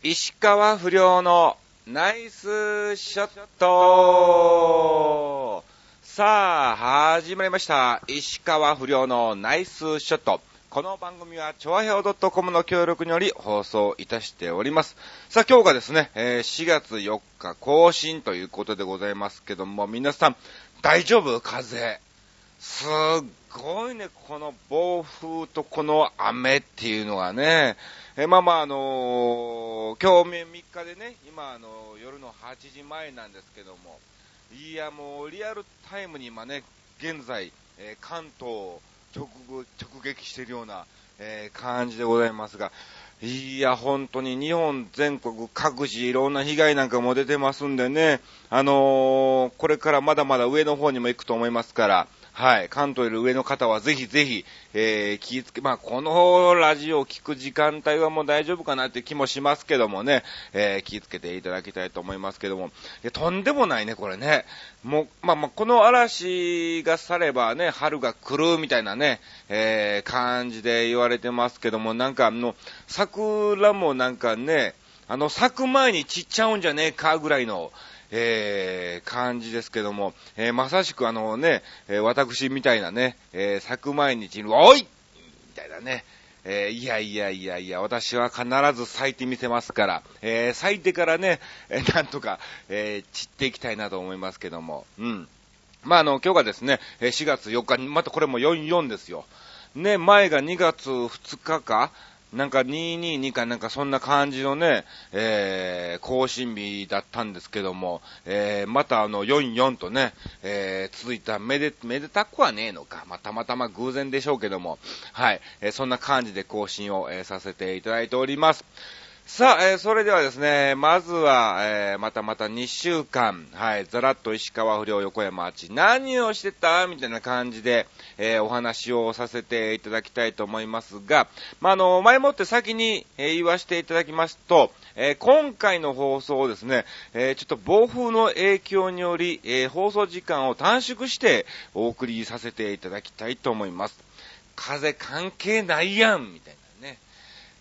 石川不良のナイスショットさあ、始まりました。石川不良のナイスショット。この番組は、ちょわへお .com の協力により放送いたしております。さあ、今日がですね、えー4月4日更新ということでございますけども、皆さん、大丈夫？風邪。すっごいね、この暴風とこの雨っていうのはね、えまあまあ、あのー今日3日でね、今、あのー夜の8時前なんですけども、いや、もうリアルタイムに今ね、現在、えー関東を直直撃しているような、え感じでございますが、いや、本当に日本全国各地いろんな被害なんかも出てますんでね、あのーこれからまだまだ上の方にも行くと思いますから、はい、関東より上の方はぜひぜひ、えー、気ぃつけ、まあ、このラジオを聞く時間帯はもう大丈夫かなって気もしますけどもね、えー、気ぃつけていただきたいと思いますけども、いやとんでもないね、これね。もう、まあまあ、この嵐が去ればね、春が来るみたいなね、えー、感じで言われてますけども、なんかあの、桜もなんかね、あの、咲く前に散っちゃうんじゃねえかぐらいの、えー、感じですけども、えー、まさしくあのね、え私みたいなね、えー、咲く前に、おいみたいなね、えーいやいやいやいや、私は必ず咲いてみせますから、えー咲いてからね、えーなんとか、え散っていきたいなと思いますけども、うん。まあ、あの、今日がですね、4月4日に、またこれも44ですよ。ね、前が2月2日かなんか222かなんかそんな感じのね、えー、更新日だったんですけども、えー、またあの44とね、えー、続いためで、めでたくはねえのか。まあ、たまたま偶然でしょうけども、はい、えーそんな感じで更新を、えーさせていただいております。さあ、えーそれではですね、まずは、えーまたまた2週間、はい、ざらっと石川不良横山町、何をしてたみたいな感じで、えーお話をさせていただきたいと思いますが、まあ、あの、前もって先に、え言わせていただきますと、え今回の放送をですね、えちょっと暴風の影響により、え放送時間を短縮してお送りさせていただきたいと思います。風関係ないやんみたいな。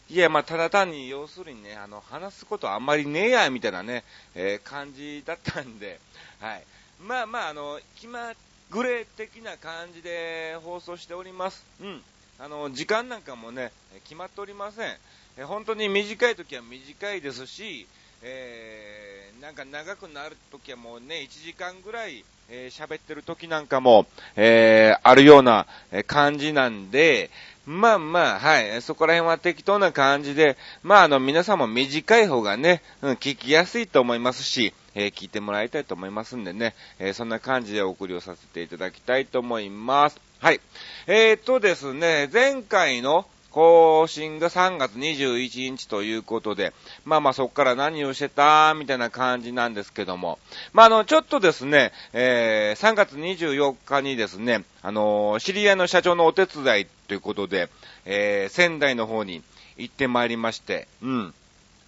いや、まあ、ただ単に、要するにね、あの、話すことあんまりねえや、みたいなね、えー感じだったんで、はい。まあまあ、あの、気まぐれ的な感じで放送しております。うん。あの、時間なんかもね、決まっておりません。えー本当に短い時は短いですし、えーなんか長くなる時はもうね、1時間ぐらい、えー喋ってる時なんかも、えーあるような感じなんで、まあまあ、はい、そこら辺は適当な感じで、まああの、皆さんも短い方がね、うん、聞きやすいと思いますし、えー聞いてもらいたいと思いますんでね、えーそんな感じでお送りをさせていただきたいと思います。はい。えーとですね、前回の更新が3月21日ということで、まあまあそこから何をしてたみたいな感じなんですけども、まああの、ちょっとですね、えー3月24日にですね、あのー知り合いの社長のお手伝いということで、えー仙台の方に行ってまいりまして、うん。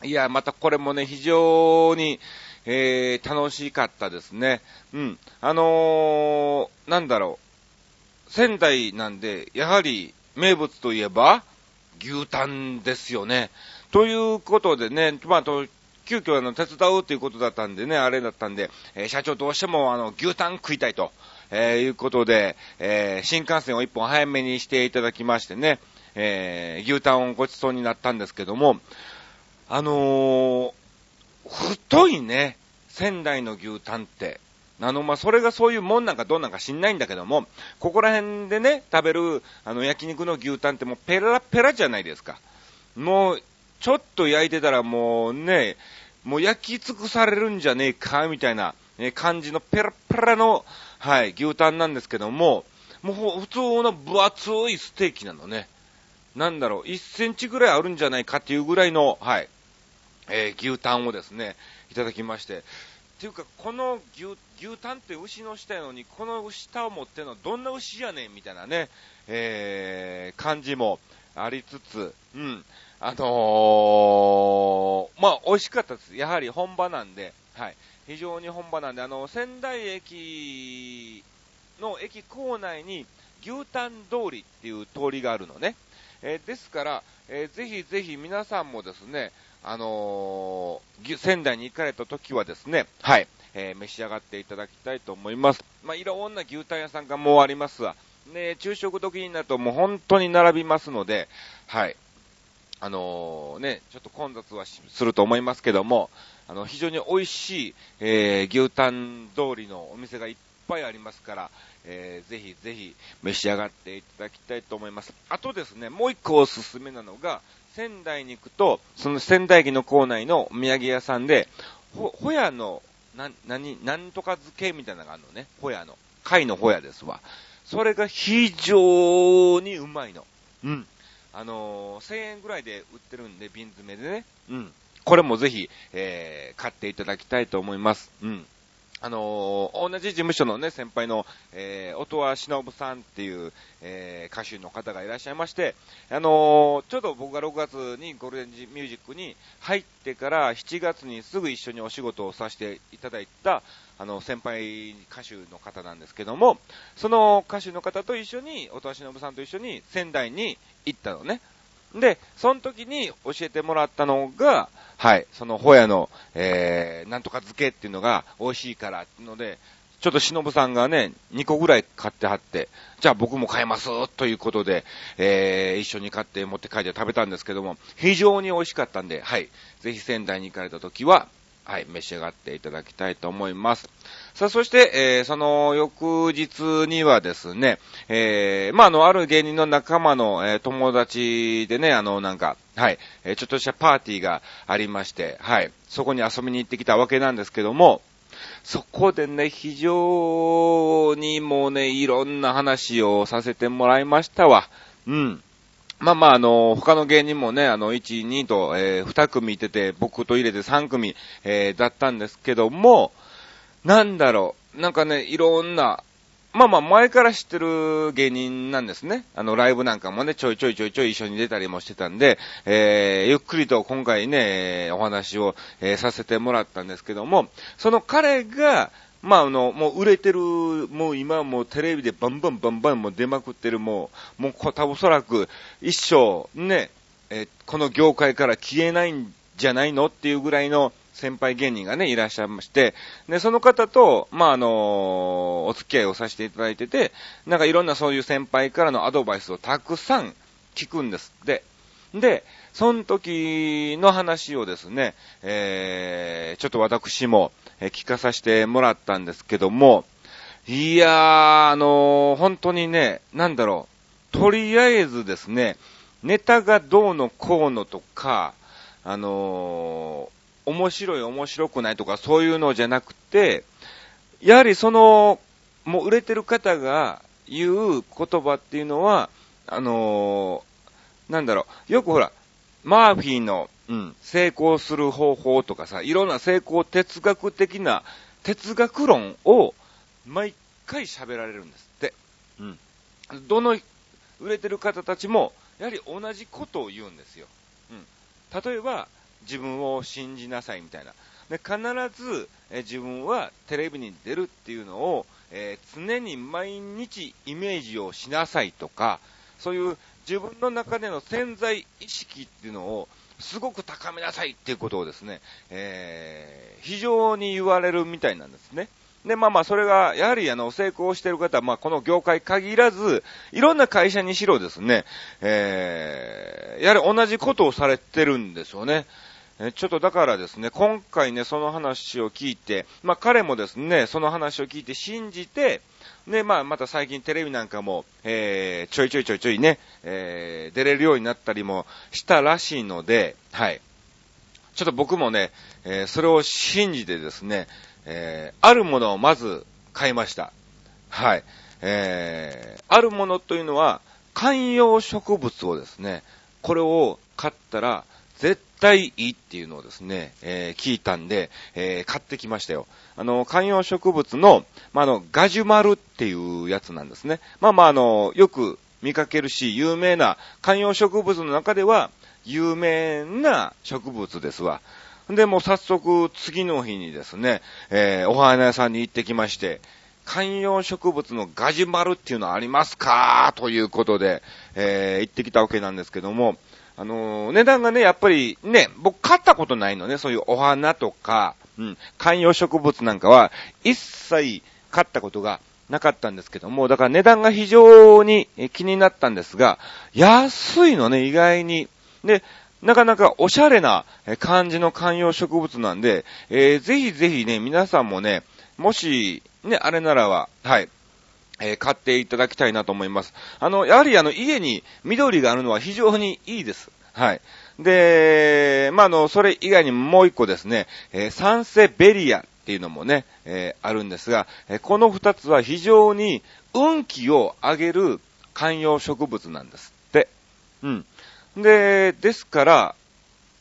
いや、またこれもね、非常に、えー楽しかったですね。うん。あのーなんだろう。仙台なんで、やはり名物といえば、牛タンですよね。ということでね、まあ、と、急遽あの、手伝うということだったんでね、あれだったんで、えー社長どうしてもあの、牛タン食いたいと、えーいうことで、えー新幹線を一本早めにしていただきましてね、えー牛タンをごちそうになったんですけども、あの太いね、仙台の牛タンって。あの、まあ、それがそういうもんなんかどうなんか知んないんだけども、ここら辺でね、食べる、あの、焼肉の牛タンってもうペラペラじゃないですか。もう、ちょっと焼いてたらもうね、もう焼き尽くされるんじゃねえか、みたいな、え感じのペラペラの、はい、牛タンなんですけども、もう普通の分厚いステーキなのね。なんだろう、1センチぐらいあるんじゃないかっていうぐらいの、はい、えー牛タンをですね、いただきまして。っていうか、この牛、牛タンって牛の下やのに、この下を持ってるのどんな牛やねんみたいなね、えー、感じもありつつ、うん。あのー、まあ、美味しかったです。やはり本場なんで、はい。非常に本場なんで、あの、仙台駅の駅構内に牛タン通りっていう通りがあるのね。えーですから、えーぜひぜひ皆さんもですね、あのー、仙台に行かれた時はですね、はい、えー、召し上がっていただきたいと思います。まあ、いろんな牛タン屋さんがもうありますわ。ね、昼食時になるともう本当に並びますので、はい。あのー、ね、ちょっと混雑はすると思いますけども、あの、非常に美味しい、えー、牛タン通りのお店がいっぱいありますから、えー、ぜひぜひ召し上がっていただきたいと思います。あとですね、もう一個おすすめなのが、仙台に行くと、その仙台駅の構内のお土産屋さんで、ほ、ほやの、な、なに、なんとか漬けみたいなのがあるのね。ほやの。貝のほやですわ。それが非常にうまいの。うん。あのー、1000円ぐらいで売ってるんで、瓶詰めでね。うん。これもぜひ、えー、買っていただきたいと思います。うん。あのー、同じ事務所のね、先輩の、えー、音羽忍さんっていう、えー、歌手の方がいらっしゃいまして、あのー、ちょうど僕が6月にゴールデンミュージックに入ってから7月にすぐ一緒にお仕事をさせていただいた、あの、先輩歌手の方なんですけども、その歌手の方と一緒に、音羽忍さんと一緒に仙台に行ったのね。で、その時に教えてもらったのが、はい、そのホヤの、えー、なんとか漬けっていうのが美味しいからっていうので、ちょっと忍さんがね、2個ぐらい買ってはって、じゃあ僕も買いますということで、えー、一緒に買って持って帰って食べたんですけども、非常に美味しかったんで、はい、ぜひ仙台に行かれた時は、はい、召し上がっていただきたいと思います。さあ、そして、えー、その翌日にはですね、えー、まあ、あの、ある芸人の仲間の、えー、友達でね、あの、なんか、はい、え、ちょっとしたパーティーがありまして、はい、そこに遊びに行ってきたわけなんですけども、そこでね、非常にもうね、いろんな話をさせてもらいましたわ。うん。まあまあ、あの、他の芸人もね、あの、1、2と、えー、2組いてて、僕と入れて3組、えー、だったんですけども、なんだろう、なんかね、いろんな、まあまあ、前から知ってる芸人なんですね。あの、ライブなんかもね、ちょいちょいちょいちょい一緒に出たりもしてたんで、えー、ゆっくりと今回ね、お話を、えー、させてもらったんですけども、その彼が、まあ、あの、もう売れてる、もう今もうテレビでバンバンバンバンもう出まくってる、もう、もう多分おそらく一生ね、えこの業界から消えないんじゃないのっていうぐらいの先輩芸人がね、いらっしゃいまして、で、その方と、まあ、あの、お付き合いをさせていただいてて、なんかいろんなそういう先輩からのアドバイスをたくさん聞くんですって。で、その時の話をですね、えー、ちょっと私も、え聞かさせてもらったんですけども、いやー、あのー、本当にね、なんだろう、とりあえずですね、ネタがどうのこうのとか、あのー、面白い面白くないとかそういうのじゃなくて、やはりその、もう売れてる方が言う言葉っていうのは、あのー、なんだろう、よくほら、マーフィーのうん、成功する方法とかさ、いろんな成功哲学的な哲学論を毎回喋られるんですって。うん。どの売れてる方たちも、やはり同じことを言うんですよ。うん。例えば、自分を信じなさいみたいな。で必ず、え自分はテレビに出るっていうのを、えー、常に毎日イメージをしなさいとか、そういう自分の中での潜在意識っていうのをすごく高めなさいっていうことをですね、えー、非常に言われるみたいなんですね。で、まあまあ、それが、やはり、あの、成功してる方は、まあ、この業界限らず、いろんな会社にしろですね、えー、やはり同じことをされてるんですよね。ちょっとだからですね、今回ね、その話を聞いて、まあ彼もですね、その話を聞いて信じて、で、まあ、また最近テレビなんかも、えー、ちょいちょいちょいちょいね、えー、出れるようになったりもしたらしいので、はい。ちょっと僕もね、えー、それを信じてですね、えー、あるものをまず買いました。はい。えー、あるものというのは、観葉植物をですね、これを買ったら、絶対いいっていうのをですね、えー、聞いたんで、えー、買ってきましたよ。あの、観葉植物の、まあ、の、ガジュマルっていうやつなんですね。まあまあ、あの、よく見かけるし、有名な観葉植物の中では、有名な植物ですわ。で、もう早速、次の日にですね、えー、お花屋さんに行ってきまして、観葉植物のガジュマルっていうのはありますか？ということで、えー、行ってきたわけなんですけども、あのー、値段がね、やっぱりね、僕買ったことないのね、そういうお花とか、うん、観葉植物なんかは、一切買ったことがなかったんですけども、だから値段が非常に気になったんですが、安いのね、意外に。で、なかなかおしゃれな感じの観葉植物なんで、えー、ぜひぜひね、皆さんもね、もし、ね、あれならは、はい、えー、買っていただきたいなと思います。あの、やはりあの、家に緑があるのは非常にいいです。はい。で、まあ、の、それ以外にもう一個ですね、えー、サンセベリアっていうのもね、えー、あるんですが、え、この二つは非常に運気を上げる観葉植物なんですって。うん。で、ですから、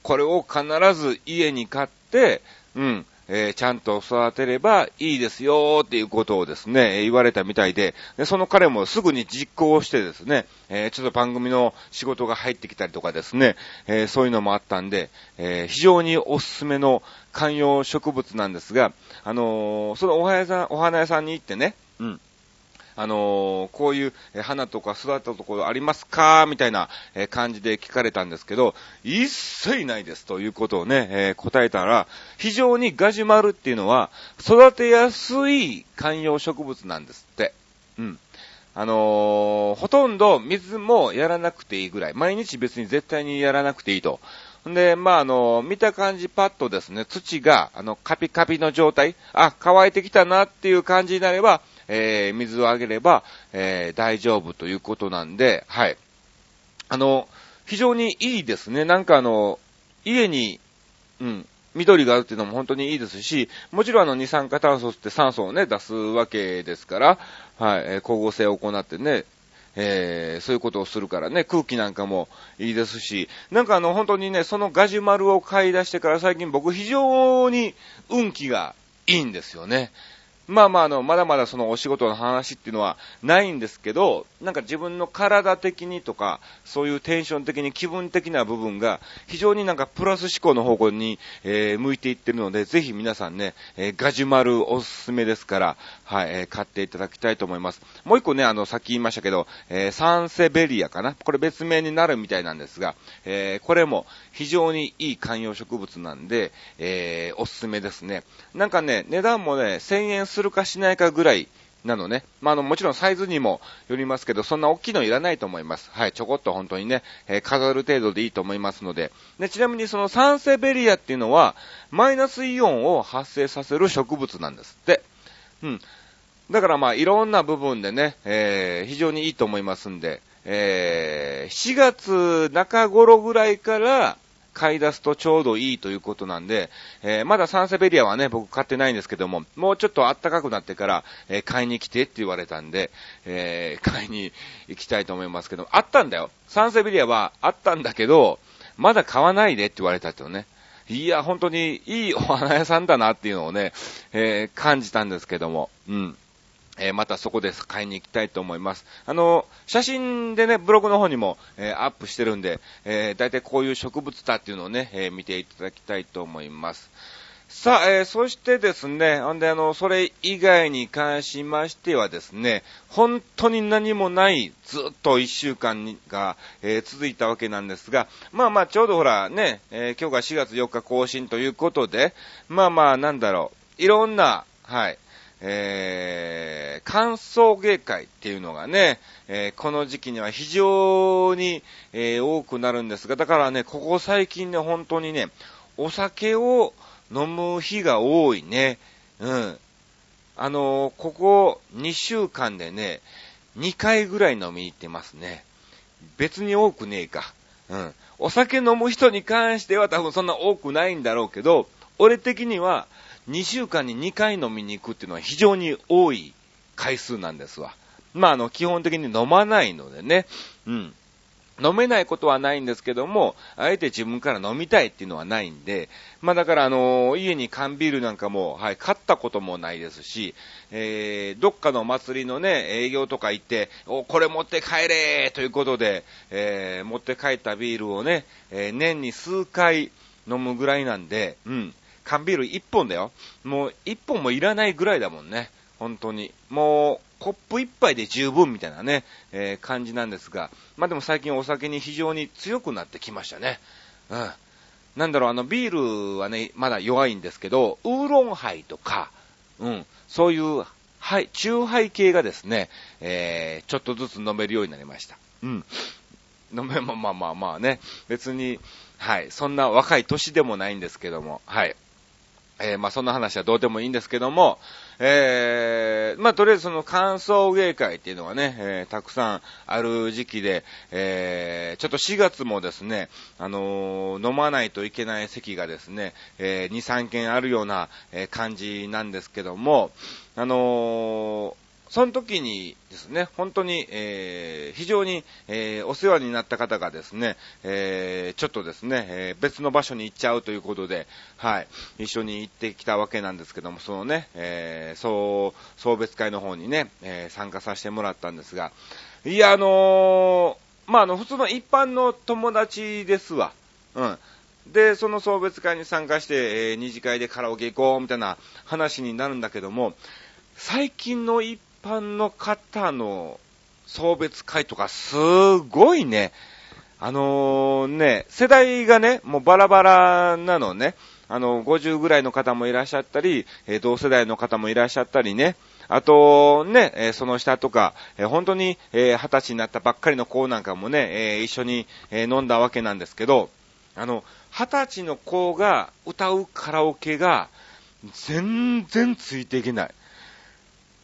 これを必ず家に買って、うん、えー、ちゃんと育てればいいですよっていうことをですね、言われたみたいで、でその彼もすぐに実行してですね、えー、ちょっと番組の仕事が入ってきたりとかですね、えー、そういうのもあったんで、え非常におすすめの観葉植物なんですが、あのそのお花屋さん、お花屋さんに行ってね、うん。あのー、こういう花とか育ったところありますか？みたいな感じで聞かれたんですけど、一切ないですということをね、えー、答えたら、非常にガジュマルっていうのは育てやすい観葉植物なんですって。うん。あのー、ほとんど水もやらなくていいぐらい、毎日別に絶対にやらなくていいと。んで、まあ、あの、見た感じパッとですね、土が、あの、カピカピの状態、あ、乾いてきたなっていう感じになれば、えー、水をあげれば、えー、大丈夫ということなんで、はい。あの、非常にいいですね。なんかあの、家に、うん、緑があるっていうのも本当にいいですし、もちろんあの二酸化炭素って酸素をね、出すわけですから、はい、え、光合成を行ってね、えー、そういうことをするからね、空気なんかもいいですし、なんかあの、本当にね、そのガジュマルを買い出してから最近僕非常に運気がいいんですよね。まあまあ、あの、まだまだそのお仕事の話っていうのはないんですけど、なんか自分の体的にとか、そういうテンション的に気分的な部分が、非常になんかプラス思考の方向に、えー、向いていってるので、ぜひ皆さんね、えー、ガジュマルおすすめですから、はい、えー、買っていただきたいと思います。もう一個ね、あの、さっき言いましたけど、えー、サンセベリアかな？これ別名になるみたいなんですが、えー、これも非常にいい観葉植物なんで、えー、おすすめですね。なんかね、値段もね、1000円すするかしないかぐらいなのね。まあ、あの、もちろんサイズにもよりますけど、そんな大きいのいらないと思います。はい、ちょこっと本当にね、えー、飾る程度でいいと思いますので。で、ちなみにそのサンセベリアっていうのは、マイナスイオンを発生させる植物なんですって。うん。だからまあ、いろんな部分でね、えー、非常にいいと思いますんで、えー、4月中頃ぐらいから、買い出すとちょうどいいということなんで、えー、まだサンセベリアはね、僕買ってないんですけども、もうちょっと暖かくなってから、えー、買いに来てって言われたんで、えー、買いに行きたいと思いますけど、あったんだよ。サンセベリアはあったんだけど、まだ買わないでって言われたってね。いや、本当にいいお花屋さんだなっていうのをね、えー、感じたんですけども、うん。えー、またそこで買いに行きたいと思います。あの、写真でね、ブログの方にも、えー、アップしてるんで、えー、大体こういう植物だっていうのをね、え見ていただきたいと思います。さあ、えそしてですね、ほんであの、それ以外に関しましてはですね、本当に何もない、ずっと一週間が、え続いたわけなんですが、まあまあ、ちょうどほらね、え今日が4月4日更新ということで、まあまあ、なんだろう、いろんな、はい、えー、歓送迎会っていうのがね、えー、この時期には非常に、えー、多くなるんですが、だからね、ここ最近ね、本当にね、お酒を飲む日が多いね。うん。あのここ2週間でね、2回ぐらい飲みに行ってますね。別に多くねえか。うん。お酒飲む人に関しては多分そんな多くないんだろうけど、俺的には、2週間に2回飲みに行くっていうのは非常に多い回数なんですわ。まあ、あの、基本的に飲まないのでね。うん。飲めないことはないんですけども、あえて自分から飲みたいっていうのはないんで、まあだからあの家に缶ビールなんかも、はい、買ったこともないですし、えー、どっかの祭りのね、営業とか行って、お、これ持って帰れということで、えー、持って帰ったビールをね、えー、年に数回飲むぐらいなんで、うん。缶ビール1本だよ。もう1本もいらないぐらいだもんね。本当に。もう、コップ一杯で十分みたいなね、えー、感じなんですが、まあでも最近お酒に非常に強くなってきましたね。うん。なんだろう、あの、ビールはね、まだ弱いんですけど、ウーロンハイとか、うん、そういう、はい、中ハイ系がですね、えー、ちょっとずつ飲めるようになりました。うん。飲め、まあまあまあまあね、別に、はい、そんな若い年でもないんですけども、はい。えー、まあそんな話はどうでもいいんですけども、えー、まあとりあえずその乾燥芸会っていうのはね、えー、たくさんある時期で、えー、ちょっと4月もですね、あのー、飲まないといけない席がですね、えー、2、3件あるような、え、感じなんですけども、あの、その時にですね、本当に、えー、非常に、えー、お世話になった方がですね、えー、ちょっとですね、え別の場所に行っちゃうということで、はい、一緒に行ってきたわけなんですけども、そのね、え送、送別会の方にね、え参加させてもらったんですが、いや、あのまあ、あの、普通の一般の友達ですわ。うん。で、その送別会に参加して、え二次会でカラオケ行こう、みたいな話になるんだけども、最近の一般の方の送別会とかすごいね、あのー、ね、世代がね、もうバラバラなのね。あの、50ぐらいの方もいらっしゃったり、え、同世代の方もいらっしゃったりね。あと、ね、え、その下とか、え、本当に、え、20歳になったばっかりの子なんかもね、え一緒に、え飲んだわけなんですけど、あの、20歳の子が歌うカラオケが、全然ついていけない。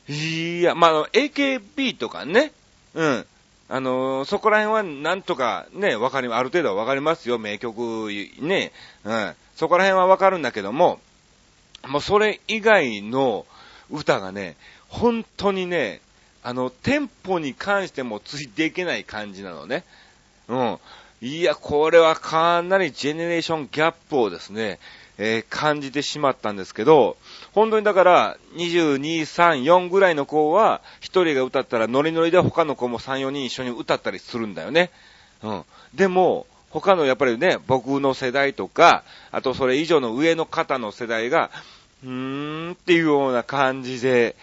いや、まあ、AKB とかね、うん。あのそこら辺はなんとかね、わかり、ある程度はわかりますよ、名曲ね。うん。そこら辺はわかるんだけども、もうそれ以外の歌がね、本当にね、あの、テンポに関してもついていけない感じなのね。うん。いや、これはかなりジェネレーションギャップをですね、えー、感じてしまったんですけど、本当にだから、22、3、4ぐらいの子は、1人が歌ったらノリノリで他の子も3、4人一緒に歌ったりするんだよね。うん。でも、他のやっぱりね、僕の世代とか、あとそれ以上の上の方の世代が、うーんっていうような感じで、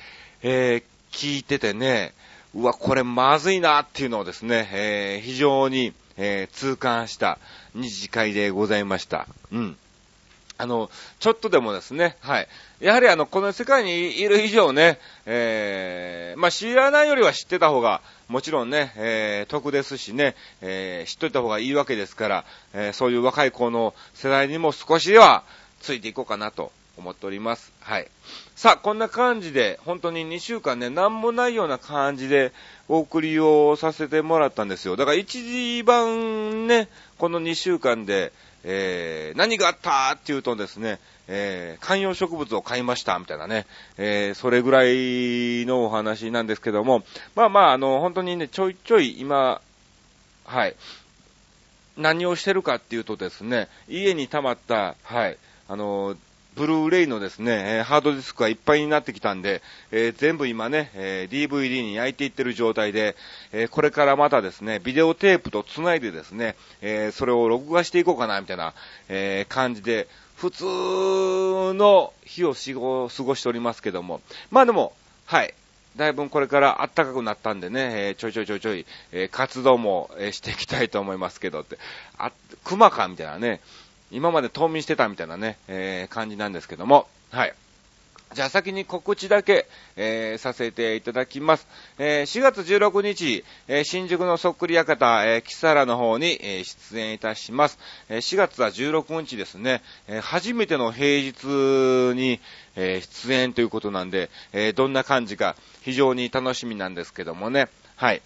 えー、聞いててね、うわ、これまずいなっていうのをですね、えー、非常に、えー、痛感した二次会でございました。うん。あの、ちょっとでもですね、はい。やはりあの、この世界にいる以上ね、えー、まあ、知らないよりは知ってた方が、もちろんね、えー、得ですしね、えー、知っといた方がいいわけですから、えー、そういう若い子の世代にも少しではついていこうかなと思っております。はい。さあ、こんな感じで、本当に2週間ね、なんもないような感じでお送りをさせてもらったんですよ。だから一番ね、この2週間で、えー、何があったっていうとですね、えー、観葉植物を買いました、みたいなね、えー、それぐらいのお話なんですけども、まあまあ、あの、本当にね、ちょいちょい今、はい、何をしてるかっていうとですね、家に溜まった、はい、あの、ブルーレイのですね、ハードディスクがいっぱいになってきたんで、えー、全部今ね、えー、DVD に焼いていってる状態で、えー、これからまたですね、ビデオテープと繋いでですね、えそれを録画していこうかな、みたいな、え感じで、普通の日を過ごしておりますけども、まあでも、はい、だいぶこれから暖かくなったんでね、えー、ちょいちょいちょいちょい、えー、活動も、えー、していきたいと思いますけどって、あ、熊かみたいなね、今まで冬眠してたみたいなね、えー、感じなんですけども、はい。じゃあ先に告知だけ、えー、させていただきます。えー、4月16日、えー、新宿のそっくり館、えー、キサラの方に、え出演いたします。え4月は16日ですね、え初めての平日に、え出演ということなんで、えどんな感じか非常に楽しみなんですけどもね。はい。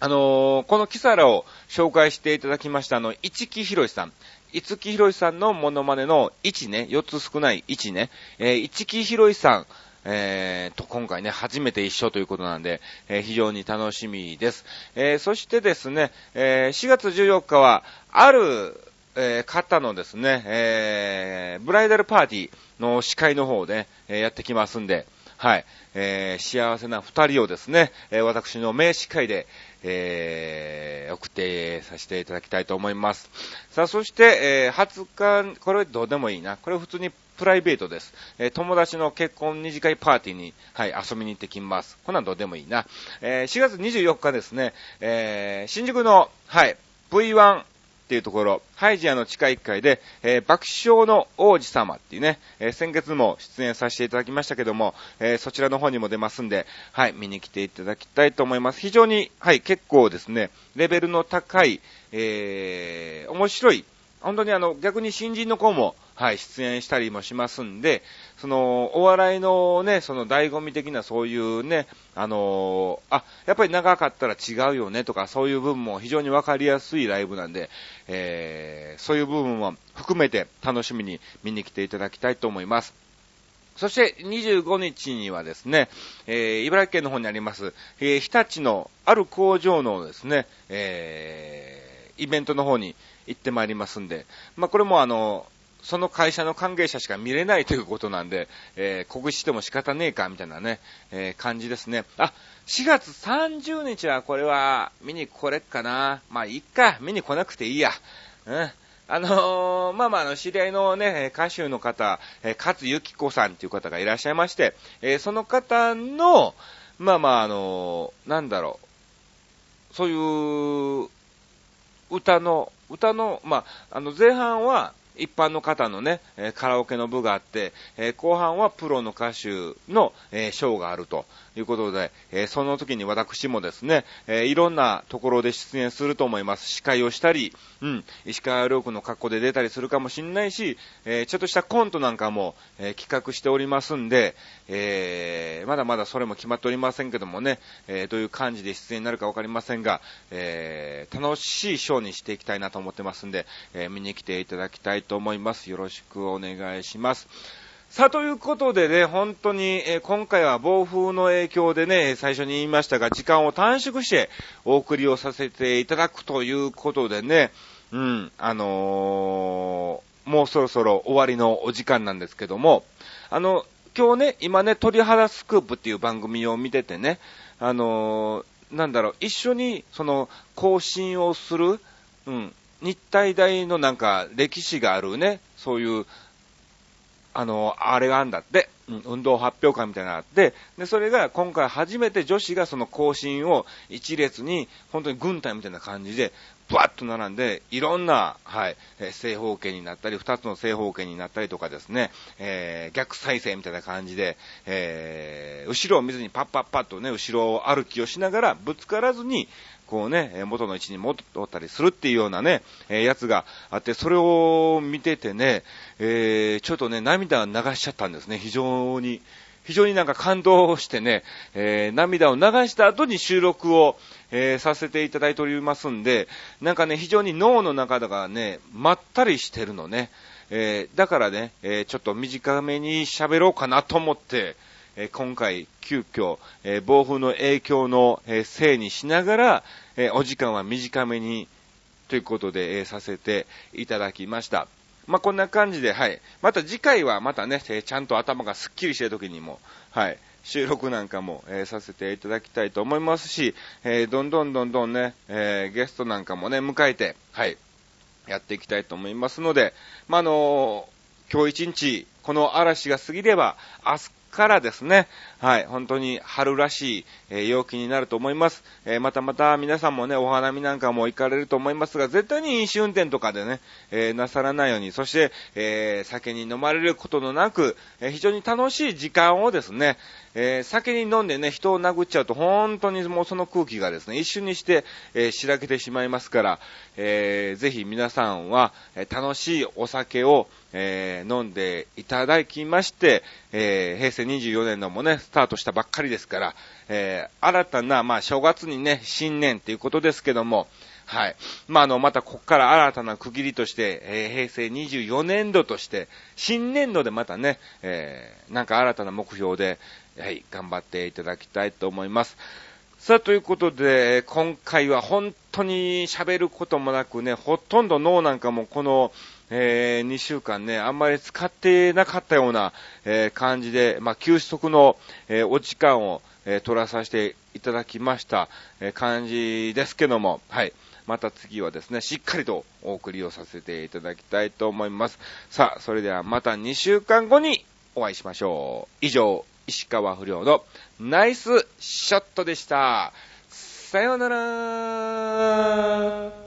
あのこのキサラを紹介していただきましたあの、市木博さん。五木ひろしさんのモノマネの1ね、4つ少ない1ね、えー、市木ひろしさん、えー、と、今回ね、初めて一緒ということなんで、えー、非常に楽しみです。えー、そしてですね、え、4月14日は、ある、え、方のですね、え、ブライダルパーティーの司会の方で、え、やってきますんで、はい、え、幸せな二人をですね、え、私の名司会で、えー、送ってさせていただきたいと思います。さあ、そして、えー、20日、これどうでもいいな。これ普通にプライベートです。えー、友達の結婚二次会パーティーに、はい、遊びに行ってきます。こんなんどうでもいいな。えー、4月24日ですね、えー、新宿の、はい、V1 っていうところ、ハイジアの地下1階で、えー、爆笑の王子様っていうね、えー、先月も出演させていただきましたけども、えー、そちらの方にも出ますんで、はい、見に来ていただきたいと思います。非常に、はい、結構ですね、レベルの高い、えー、面白い、本当にあの、逆に新人の子も、はい、出演したりもしますんで、その、お笑いのね、その醍醐味的なそういうね、あのー、あ、やっぱり長かったら違うよねとか、そういう部分も非常にわかりやすいライブなんで、えー、そういう部分も含めて楽しみに見に来ていただきたいと思います。そして25日にはですね、えー、茨城県の方にあります、えー、日立のある工場のですね、えー、イベントの方に行ってまいりますんで、まあ、これもあの、その会社の関係者しか見れないということなんで、えー、告知しても仕方ねえか、みたいなね、えー、感じですね。あ、4月30日はこれは見に来れっかな。まあ、いっか、見に来なくていいや。うん。あのー、まあまあ、あの、知り合いのね、歌手の方、えー、勝ゆき子さんっていう方がいらっしゃいまして、えー、その方の、まあまあ、あのー、なんだろう、そういう、歌の、歌の、まあ、あの、前半は、一般の方のね、カラオケの部があって、後半はプロの歌手のショーがあると。いうことで、その時に私もですね、いろんなところで出演すると思います。司会をしたり、うん、石川遼君の格好で出たりするかもしんないし、ちょっとしたコントなんかも、企画しておりますんで、まだまだそれも決まっておりませんけどもね、どういう感じで出演になるかわかりませんが、楽しいショーにしていきたいなと思ってますんで、見に来ていただきたいと思います。よろしくお願いします。さあ、ということでね、本当に、えー、今回は暴風の影響でね、最初に言いましたが、時間を短縮してお送りをさせていただくということでね、うん、あのー、もうそろそろ終わりのお時間なんですけども、あの、今日ね、今ね、鳥肌スクープっていう番組を見ててね、あのー、なんだろう、一緒に、その、更新をする、うん、日体大のなんか歴史があるね、そういう、あの、あれがあるんだって、うん、運動発表会みたいなのがあって、で、それが今回初めて女子がその更新を一列に、本当に軍隊みたいな感じで、ブワッと並んで、いろんな、はい、正方形になったり、二つの正方形になったりとかですね、えー、逆再生みたいな感じで、えー、後ろを見ずにパッパッパッとね、後ろを歩きをしながら、ぶつからずに、こうね、元の位置に戻ったりするっていうようなね、えー、やつがあって、それを見ててね、えー、ちょっとね、涙流しちゃったんですね、非常に。非常になんか感動してね、えー、涙を流した後に収録を、えー、させていただいておりますんで、なんかね、非常に脳の中がね、まったりしてるのね。えー、だからね、え、ちょっと短めに喋ろうかなと思って、え今回、急遽、え暴風の影響の、えせいにしながら、えお時間は短めに、ということで、えさせていただきました。まあ、こんな感じで、はい。また次回はまたね、えちゃんと頭がすっきりしてる時にも、はい。収録なんかも、えー、させていただきたいと思いますし、えー、どんどんどんどんね、え、ゲストなんかもね、迎えて、はい、やっていきたいと思いますので、まあ、の今日一日、この嵐が過ぎれば、明日からですね、はい、本当に春らしい、えー、陽気になると思います。えー、またまた皆さんもね、お花見なんかも行かれると思いますが、絶対に飲酒運転とかでね、えー、なさらないように、そして、え酒に飲まれることのなく、え非常に楽しい時間をですね、え酒に飲んでね、人を殴っちゃうと、本当にもうその空気がですね、一瞬にして、えしらけてしまいますから、えぜひ皆さんは、え楽しいお酒を、え飲んでいただきまして、え平成24年のもね、スタートしたばっかりですから、え新たな、まあ、正月にね、新年っていうことですけども、はい。まあ、あの、またここから新たな区切りとして、えー、平成24年度として、新年度でまたね、えー、なんか新たな目標で、はい、頑張っていただきたいと思います。さあ、ということで、今回は本当に喋ることもなくね、ほとんど脳なんかもこの、えー、2週間ね、あんまり使ってなかったような、えー、感じで、まあ、休息の、えー、お時間を、え取らさせていただきました、え感じですけども、はい。また次はですね、しっかりとお送りをさせていただきたいと思います。さあ、それではまた2週間後にお会いしましょう。以上、石川不良のナイスショットでした。さようなら